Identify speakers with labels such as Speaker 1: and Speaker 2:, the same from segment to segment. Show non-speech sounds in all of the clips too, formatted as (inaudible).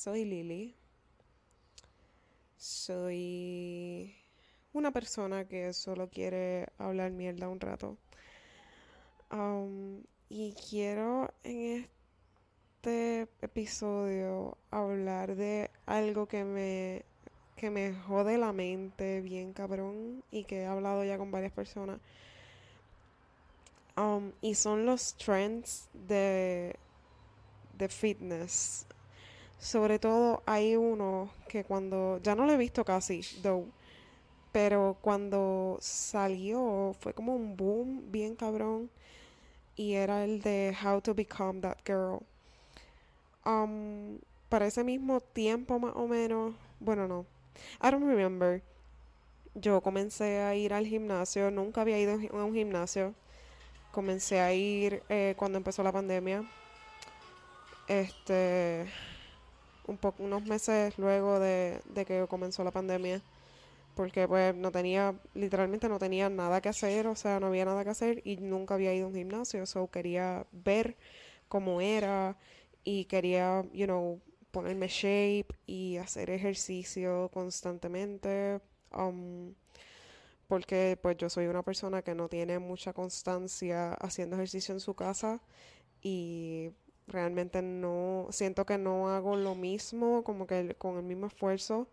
Speaker 1: soy Lily. Soy una persona que solo quiere hablar mierda un rato. Um, y quiero en este episodio hablar de algo que me, que me jode la mente bien cabrón y que he hablado ya con varias personas. Um, y son los trends de, de fitness. Sobre todo hay uno que cuando, ya no lo he visto casi, though, pero cuando salió fue como un boom bien cabrón y era el de How to Become That Girl. Um, para ese mismo tiempo más o menos, bueno no, I don't remember. Yo comencé a ir al gimnasio, nunca había ido a un gimnasio. Comencé a ir eh, cuando empezó la pandemia. Este, un poco, unos meses luego de, de que comenzó la pandemia porque pues no tenía, literalmente no tenía nada que hacer, o sea, no había nada que hacer y nunca había ido a un gimnasio, so quería ver cómo era y quería, you know, ponerme shape y hacer ejercicio constantemente, um, porque pues yo soy una persona que no tiene mucha constancia haciendo ejercicio en su casa y realmente no, siento que no hago lo mismo, como que con el mismo esfuerzo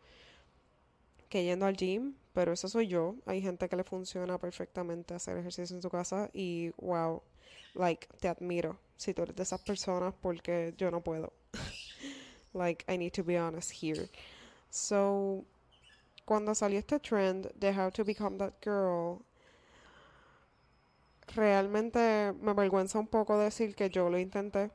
Speaker 1: que yendo al gym, pero eso soy yo. Hay gente que le funciona perfectamente hacer ejercicio en su casa y wow, like, te admiro si tú eres de esas personas porque yo no puedo. (laughs) like, I need to be honest here. So, cuando salió este trend de How to Become That Girl, realmente me avergüenza un poco decir que yo lo intenté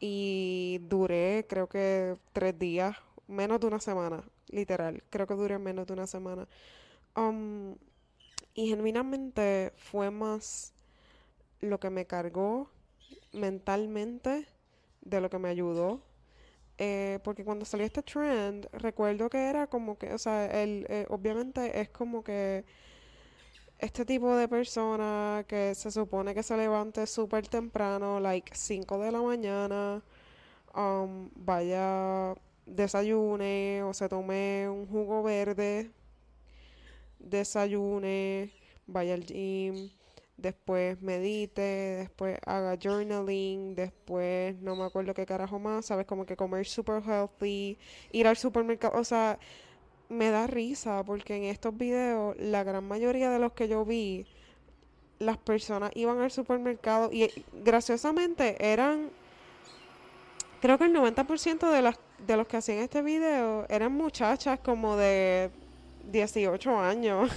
Speaker 1: y duré creo que tres días, menos de una semana literal. Creo que duré menos de una semana. Um, y genuinamente fue más lo que me cargó mentalmente de lo que me ayudó. Eh, porque cuando salió este trend, recuerdo que era como que, o sea, el, eh, obviamente es como que este tipo de persona que se supone que se levante súper temprano, like 5 de la mañana, um, vaya desayune o se tome un jugo verde, desayune, vaya al gym, después medite, después haga journaling, después no me acuerdo qué carajo más, sabes, como que comer super healthy, ir al supermercado, o sea, me da risa porque en estos videos la gran mayoría de los que yo vi, las personas iban al supermercado y graciosamente eran creo que el 90% de, las, de los que hacían este video eran muchachas como de 18 años.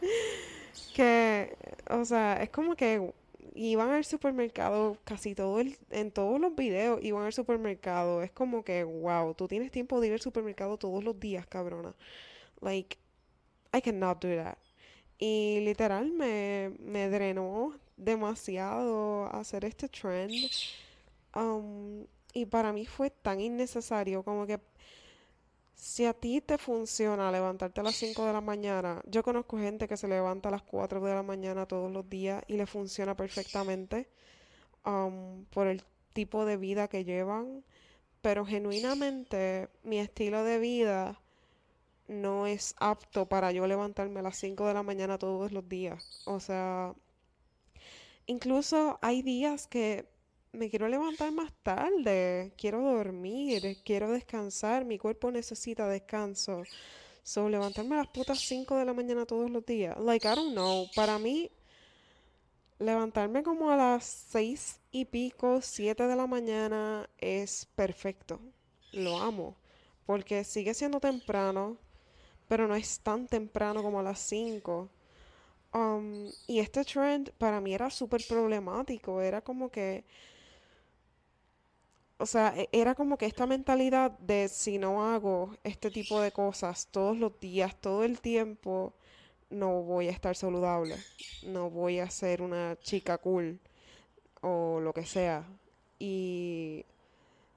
Speaker 1: (laughs) que, o sea, es como que iban al supermercado casi todo el, en todos los videos iban al supermercado. Es como que, wow, tú tienes tiempo de ir al supermercado todos los días, cabrona. Like, I cannot do that. Y literal me, me drenó demasiado hacer este trend. Um, y para mí fue tan innecesario como que si a ti te funciona levantarte a las 5 de la mañana, yo conozco gente que se levanta a las 4 de la mañana todos los días y le funciona perfectamente um, por el tipo de vida que llevan, pero genuinamente mi estilo de vida no es apto para yo levantarme a las 5 de la mañana todos los días. O sea, incluso hay días que me quiero levantar más tarde, quiero dormir, quiero descansar, mi cuerpo necesita descanso. So, levantarme a las putas 5 de la mañana todos los días. Like, I don't know. Para mí, levantarme como a las 6 y pico, 7 de la mañana es perfecto. Lo amo. Porque sigue siendo temprano, pero no es tan temprano como a las 5. Um, y este trend para mí era súper problemático. Era como que o sea, e, era como que esta mentalidad de si no hago este tipo de cosas todos los días, todo el tiempo, no voy a estar saludable, no voy a ser una chica cool o lo que sea. Y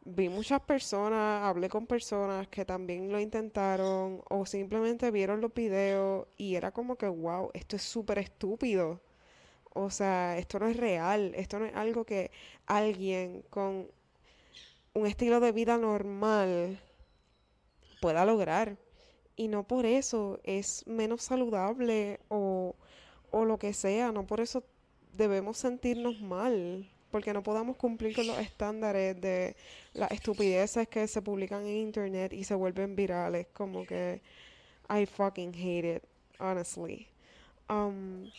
Speaker 1: vi muchas personas, hablé con personas que también lo intentaron o simplemente vieron los videos y era como que, wow, esto es súper estúpido. O sea, esto no es real, esto no es algo que alguien con un estilo de vida normal pueda lograr. Y no por eso es menos saludable o, o lo que sea, no por eso debemos sentirnos mal porque no podamos cumplir con los estándares de las estupideces que se publican en internet y se vuelven virales, como que I fucking hate it, honestly. Um,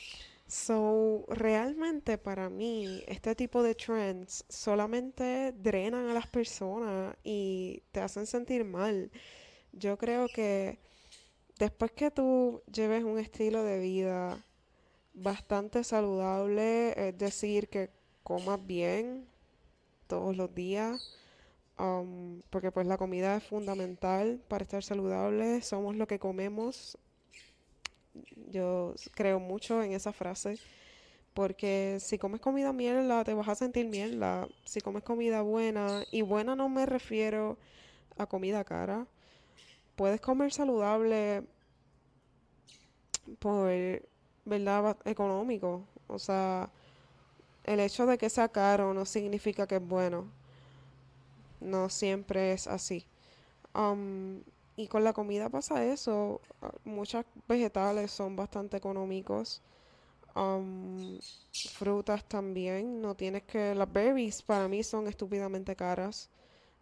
Speaker 1: so, realmente para mí, este tipo de trends solamente drenan a las personas y te hacen sentir mal. Yo creo que después que tú lleves un estilo de vida bastante saludable, es decir, que comas bien todos los días, um, porque pues la comida es fundamental para estar saludable, somos lo que comemos. Yo creo mucho en esa frase, porque si comes comida mierda te vas a sentir mierda. Si comes comida buena, y buena no me refiero a comida cara, puedes comer saludable por, ¿verdad? Económico. O sea, el hecho de que sea caro no significa que es bueno. No siempre es así. Um, y con la comida pasa eso. Muchas vegetales son bastante económicos. Frutas también. No tienes que. Las berries para mí son estúpidamente caras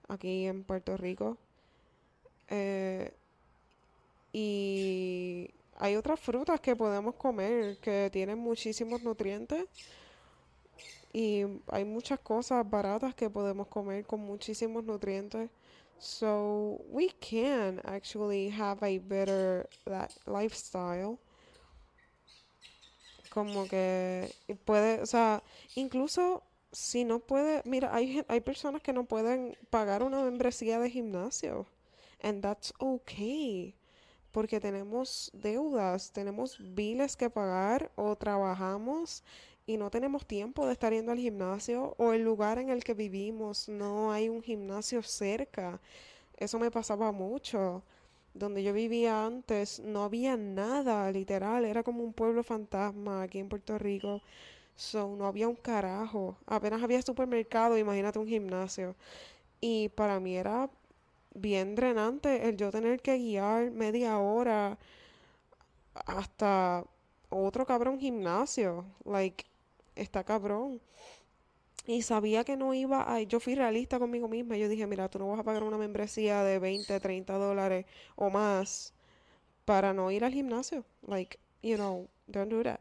Speaker 1: aquí en Puerto Rico. Eh, y hay otras frutas que podemos comer que tienen muchísimos nutrientes y hay muchas cosas baratas que podemos comer con muchísimos nutrientes. So we can actually have a better lifestyle. Como que puede, o sea, incluso si no puede, mira, hay, hay personas que no pueden pagar una membresía de gimnasio. And that's okay. Porque tenemos deudas, tenemos biles que pagar o trabajamos y no tenemos tiempo de estar yendo al gimnasio o el lugar en el que vivimos no hay un gimnasio cerca. Eso me pasaba mucho. Donde yo vivía antes no había nada, literal, era como un pueblo fantasma aquí en Puerto Rico. So, no había un carajo. Apenas había supermercado, imagínate un gimnasio. Y para mí era bien drenante el yo tener que guiar media hora hasta otro cabrón gimnasio. Like, está cabrón. Y sabía que no iba a... Yo fui realista conmigo misma. Yo dije, mira, tú no vas a pagar una membresía de 20, 30 dólares o más para no ir al gimnasio. Like, you know, don't do that.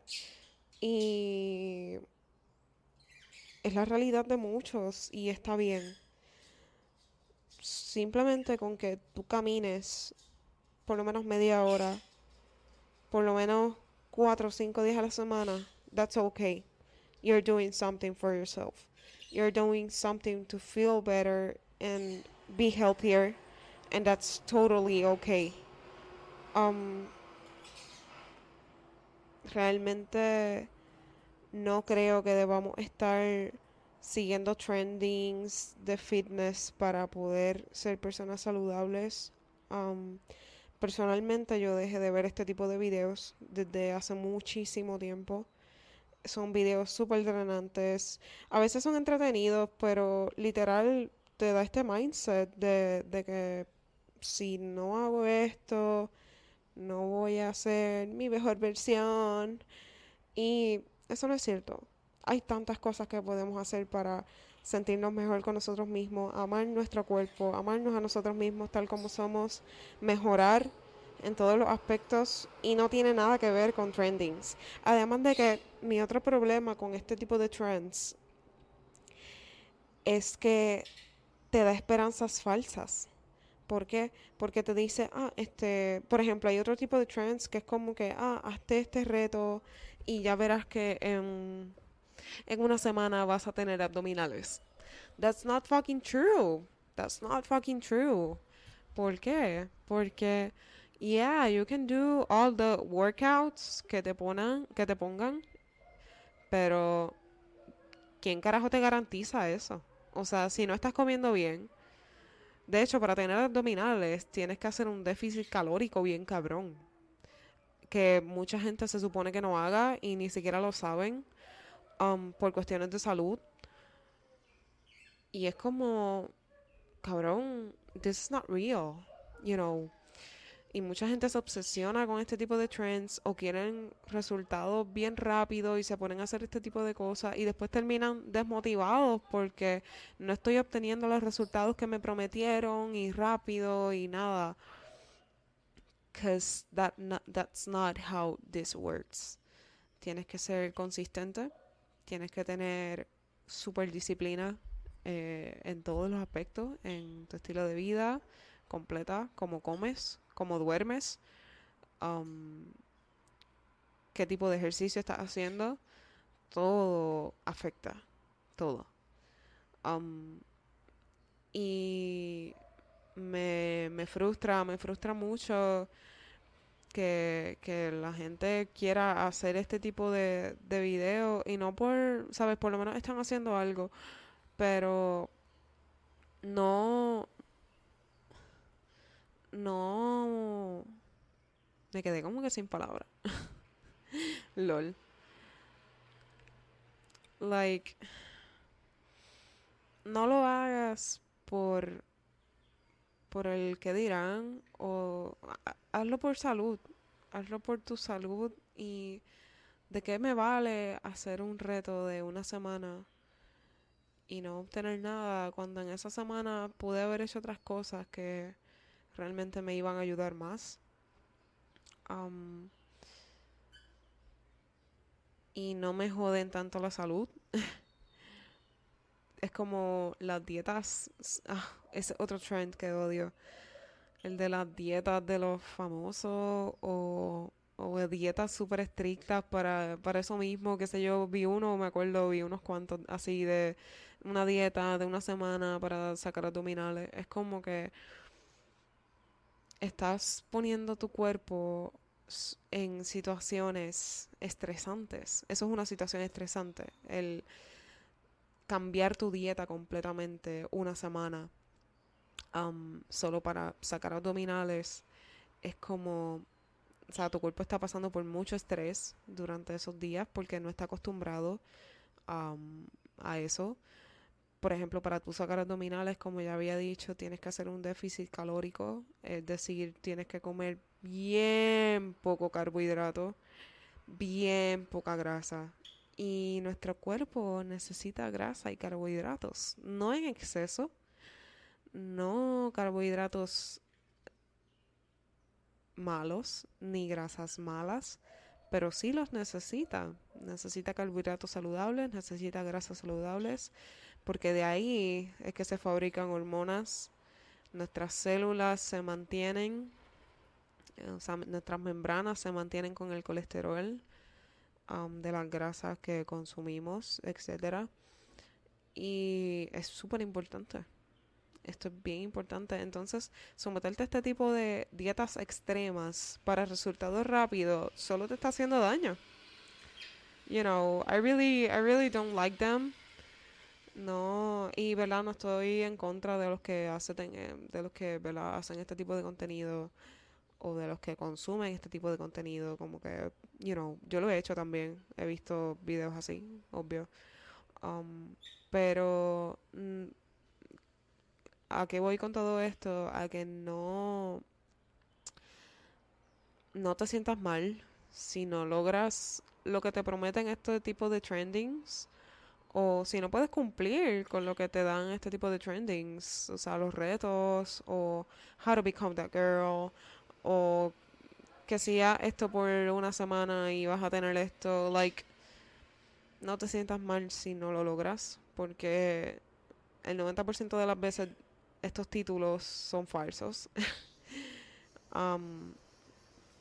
Speaker 1: Y es la realidad de muchos y está bien. Simplemente con que tú camines por lo menos media hora, por lo menos cuatro o cinco días a la semana, that's okay you're doing something for yourself. You're doing something to feel better and be healthier, and that's totally okay. Um, realmente no creo que debamos estar siguiendo trendings de fitness para poder ser personas saludables. Um, personalmente yo dejé de ver este tipo de videos desde hace muchísimo tiempo son videos súper drenantes. A veces son entretenidos, pero literal te da este mindset de, de que si no hago esto, no voy a ser mi mejor versión. Y eso no es cierto. Hay tantas cosas que podemos hacer para sentirnos mejor con nosotros mismos, amar nuestro cuerpo, amarnos a nosotros mismos tal como somos, mejorar en todos los aspectos y no tiene nada que ver con trendings. Además de que mi otro problema con este tipo de trends es que te da esperanzas falsas. ¿Por qué? Porque te dice, ah, este, por ejemplo, hay otro tipo de trends que es como que, ah, hazte este reto y ya verás que en, en una semana vas a tener abdominales. That's not fucking true. That's not fucking true. ¿Por qué? Porque Yeah, you can do all the workouts que te ponen, que te pongan, pero ¿quién carajo te garantiza eso? O sea, si no estás comiendo bien, de hecho, para tener abdominales tienes que hacer un déficit calórico bien cabrón, que mucha gente se supone que no haga y ni siquiera lo saben um, por cuestiones de salud. Y es como, cabrón, this is not real. you know, y mucha gente se obsesiona con este tipo de trends o quieren resultados bien rápido y se ponen a hacer este tipo de cosas y después terminan desmotivados porque no estoy obteniendo los resultados que me prometieron y rápido y nada. Because that that's not how this works. Tienes que ser consistente, tienes que tener super disciplina eh, en todos los aspectos, en tu estilo de vida completa, cómo comes, cómo duermes, um, qué tipo de ejercicio estás haciendo, todo afecta, todo. Um, y me, me, frustra, me frustra mucho que, que, la gente quiera hacer este tipo de, de videos y no por, sabes, por lo menos están haciendo algo, pero no, no... Me quedé como que sin palabras. (laughs) LOL. Like... No lo hagas por... Por el que dirán. O... Hazlo por salud. Hazlo por tu salud. Y... ¿De qué me vale hacer un reto de una semana? y no obtener nada cuando en esa semana pude haber hecho otras cosas que realmente me iban a ayudar más. y no me joden tanto la salud. (laughs) es como las dietas. Ah, es otro trend que odio. El de las dietas de los famosos o, o dietas súper estrictas para, para eso mismo. Que sé yo, vi uno, me acuerdo, vi unos cuantos así de una dieta de una semana para sacar abdominales. Es como que estás poniendo tu cuerpo en situaciones estresantes. Eso es una situación estresante. El cambiar tu dieta completamente una semana solo para sacar abdominales es como, o sea, tu cuerpo está pasando por mucho estrés durante esos días porque no está acostumbrado a eso por ejemplo, para tú sacar abdominales, como ya había dicho, tienes que hacer un déficit calórico, es decir, tienes que comer bien poco carbohidrato, bien poca grasa. Y nuestro cuerpo necesita grasa y carbohidratos, no en exceso, no carbohidratos malos ni grasas malas, pero sí los necesita. Necesita carbohidratos saludables, necesita grasas saludables, porque de ahí es que se fabrican hormonas, nuestras células se mantienen, nuestras membranas se mantienen con el colesterol um, de las grasas que consumimos, etcétera. Y es súper importante. Esto es bien importante. Entonces, someterte a este tipo de dietas extremas para resultados rápidos solo te está haciendo daño. You know, I really, I really don't like them. No, y verdad, no estoy en contra de los que hacen, eh, de los que hacen este tipo de contenido o de los que consumen este tipo de contenido, como que, you know, yo lo he hecho también, he visto videos así, obvio. Um, pero mm, a qué voy con todo esto, a que no no te sientas mal si no logras lo que te prometen este tipo de trendings o si no puedes cumplir con lo que te dan este tipo de trendings, o sea, los retos, o how to become that girl, o que sea esto por una semana y vas a tener esto, like, no te sientas mal si no lo logras, porque el 90% de las veces estos títulos son falsos. (laughs) um,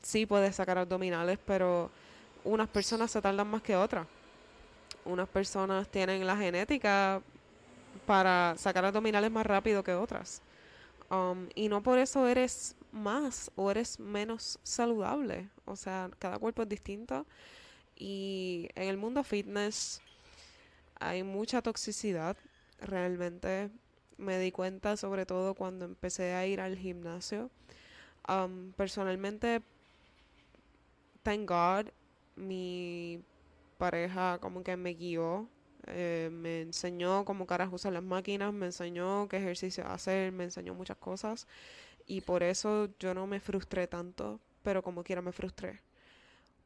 Speaker 1: sí puedes sacar abdominales, pero unas personas se tardan más que otras unas personas tienen la genética para sacar abdominales más rápido que otras. Um, y no por eso eres más o eres menos saludable. O sea, cada cuerpo es distinto. Y en el mundo fitness hay mucha toxicidad. Realmente me di cuenta sobre todo cuando empecé a ir al gimnasio. Um, personalmente, thank God, mi pareja como que me guió, eh, me enseñó cómo caras usar las máquinas, me enseñó qué ejercicio hacer, me enseñó muchas cosas. Y por eso yo no me frustré tanto, pero como quiera me frustré.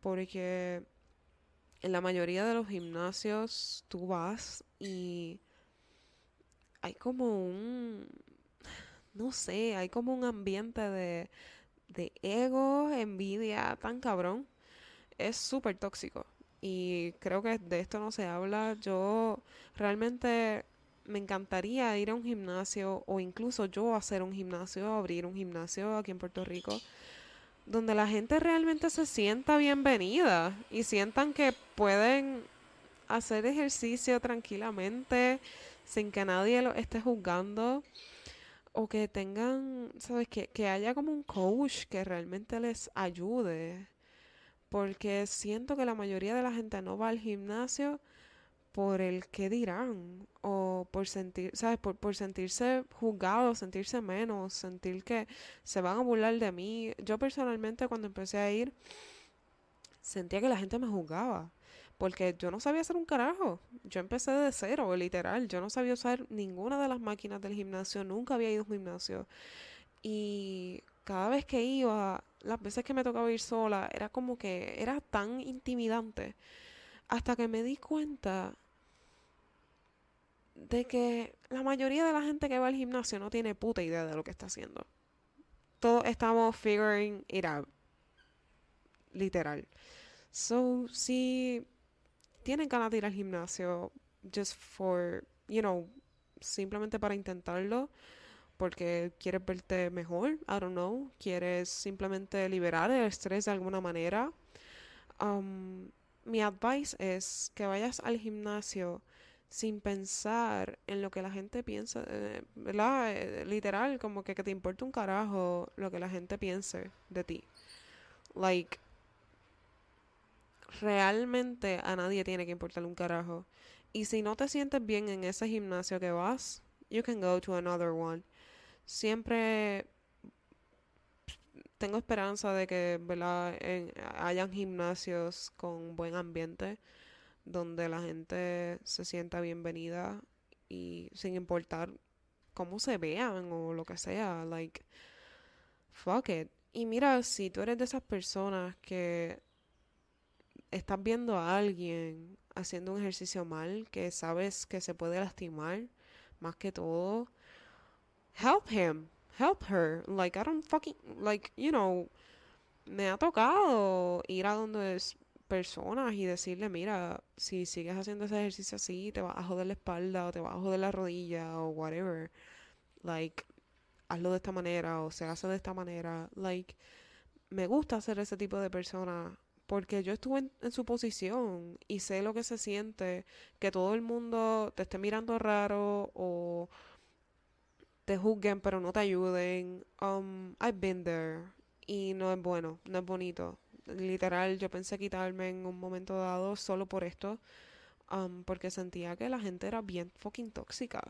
Speaker 1: Porque en la mayoría de los gimnasios tú vas y hay como un, no sé, hay como un ambiente de, de ego, envidia tan cabrón. Es súper tóxico. Y creo que de esto no se habla. Yo realmente me encantaría ir a un gimnasio o incluso yo hacer un gimnasio, abrir un gimnasio aquí en Puerto Rico, donde la gente realmente se sienta bienvenida y sientan que pueden hacer ejercicio tranquilamente sin que nadie lo esté juzgando o que tengan, sabes, que, que haya como un coach que realmente les ayude. Porque siento que la mayoría de la gente no va al gimnasio por el qué dirán o por sentir, ¿sabes? Por, sentirse juzgado, sentirse menos, sentir que se van a burlar de mí. Yo personalmente cuando empecé a ir sentía que la gente me juzgaba porque yo no sabía hacer un carajo. Yo empecé de cero, literal. Yo no sabía usar ninguna de las máquinas del gimnasio, nunca había ido a un gimnasio. Y cada vez que iba, las veces que me tocaba ir sola, era como que era tan intimidante. Hasta que me di cuenta de que la mayoría de la gente que va al gimnasio no tiene puta idea de lo que está haciendo. Todos estamos figuring it out. Literal. So, si tienen ganas de ir al gimnasio, just for, you know, simplemente para intentarlo, porque quieres verte mejor, I don't know, quieres simplemente liberar el estrés de alguna manera. Um, mi advice es que vayas al gimnasio sin pensar en lo que la gente piensa, eh, ¿verdad? Eh, literal, como que, que te importa un carajo lo que la gente piense de ti. Like, realmente a nadie tiene que importarle un carajo. Y si no te sientes bien en ese gimnasio que vas, you can go to another one. Siempre tengo esperanza de que ¿verdad? hayan gimnasios con buen ambiente donde la gente se sienta bienvenida y sin importar cómo se vean o lo que sea, like fuck it. Y mira, si tú eres de esas personas que estás viendo a alguien haciendo un ejercicio mal, que sabes que se puede lastimar, más que todo, help him, help her. Like, I don't fucking, like, you know, me ha tocado ir a donde es personas y decirle, mira, si sigues haciendo ese ejercicio así, te vas a joder la espalda o te vas a joder la rodilla o whatever. Like, hazlo de esta manera o se hace de esta manera. Like, me gusta ser ese tipo de persona porque yo estuve en, su posición y sé lo que se siente que todo el mundo te esté mirando raro o te juzguen pero no te ayuden. Um, I've been there y no es bueno, no es bonito. Literal, yo pensé quitarme en un momento dado solo por esto, um, porque sentía que la gente era bien fucking tóxica.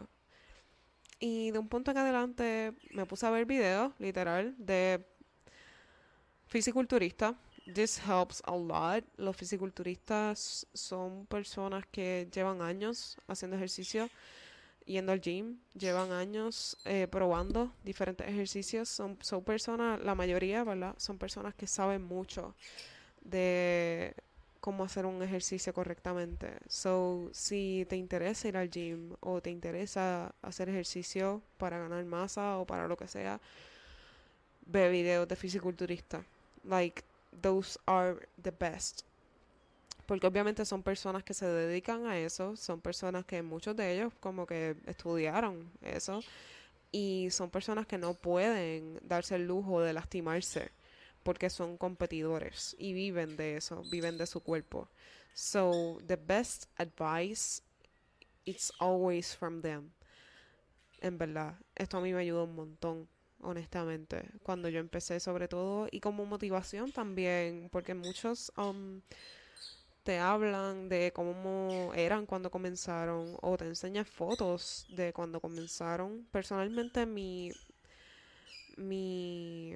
Speaker 1: Y de un punto en adelante me puse a ver videos, literal, de fisiculturistas This helps a lot. Los fisiculturistas son personas que llevan años haciendo ejercicio, yendo al gym, llevan años eh, probando diferentes ejercicios. Son, son personas, la mayoría, ¿verdad? Son personas que saben mucho de cómo hacer un ejercicio correctamente. So, si te interesa ir al gym o te interesa hacer ejercicio para ganar masa o para lo que sea, ve videos de fisiculturista. Like, those are the best. Porque obviamente son personas que se dedican a eso, son personas que muchos de ellos como que estudiaron eso y son personas que no pueden darse el lujo de lastimarse porque son competidores y viven de eso, viven de su cuerpo. So the best advice it's always from them. En verdad, esto a mí me ayuda un montón honestamente, cuando yo empecé sobre todo y como motivación también, porque muchos um, te hablan de cómo eran cuando comenzaron o te enseñan fotos de cuando comenzaron. Personalmente mi mi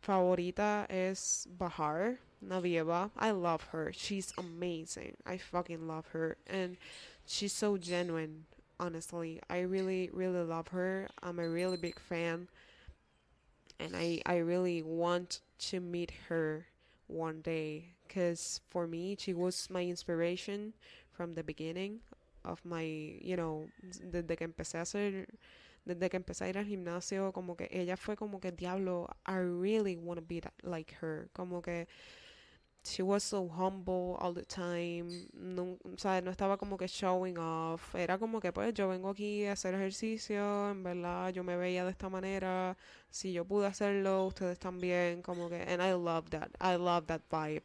Speaker 1: favorita es Bahar Navieva. I love her. She's amazing. I fucking love her and she's so genuine, honestly. I really really love her. I'm a really big fan. and I I really want to meet her one day because for me she was my inspiration from the beginning of my, you know, desde que empecé a hacer desde que empecé a ir al gimnasio, como que ella fue como que diablo, I really want to be that, like her, como que she was so humble all the time, no, o no estaba como que showing off, era como que pues yo vengo aquí a hacer ejercicio, en verdad yo me veía de esta manera, si yo pude hacerlo, ustedes también, como que, and I love that, I love that vibe,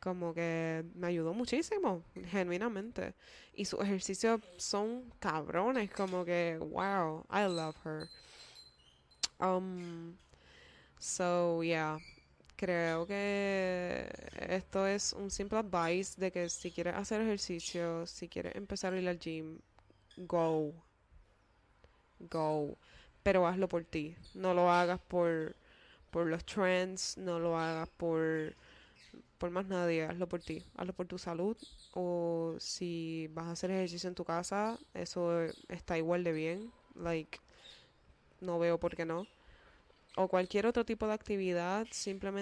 Speaker 1: como que me ayudó muchísimo, genuinamente, y sus ejercicios son cabrones, como que, wow, I love her. Um, so yeah creo que esto es un simple advice de que si quieres hacer ejercicio, si quieres empezar a ir al gym, go. Go. Pero hazlo por ti. No lo hagas por, por los trends, no lo hagas por, por más nadie, hazlo por ti. Hazlo por tu salud. O si vas a hacer ejercicio en tu casa, eso está igual de bien. Like, no veo por qué no. O cualquier otro tipo de actividad, simplemente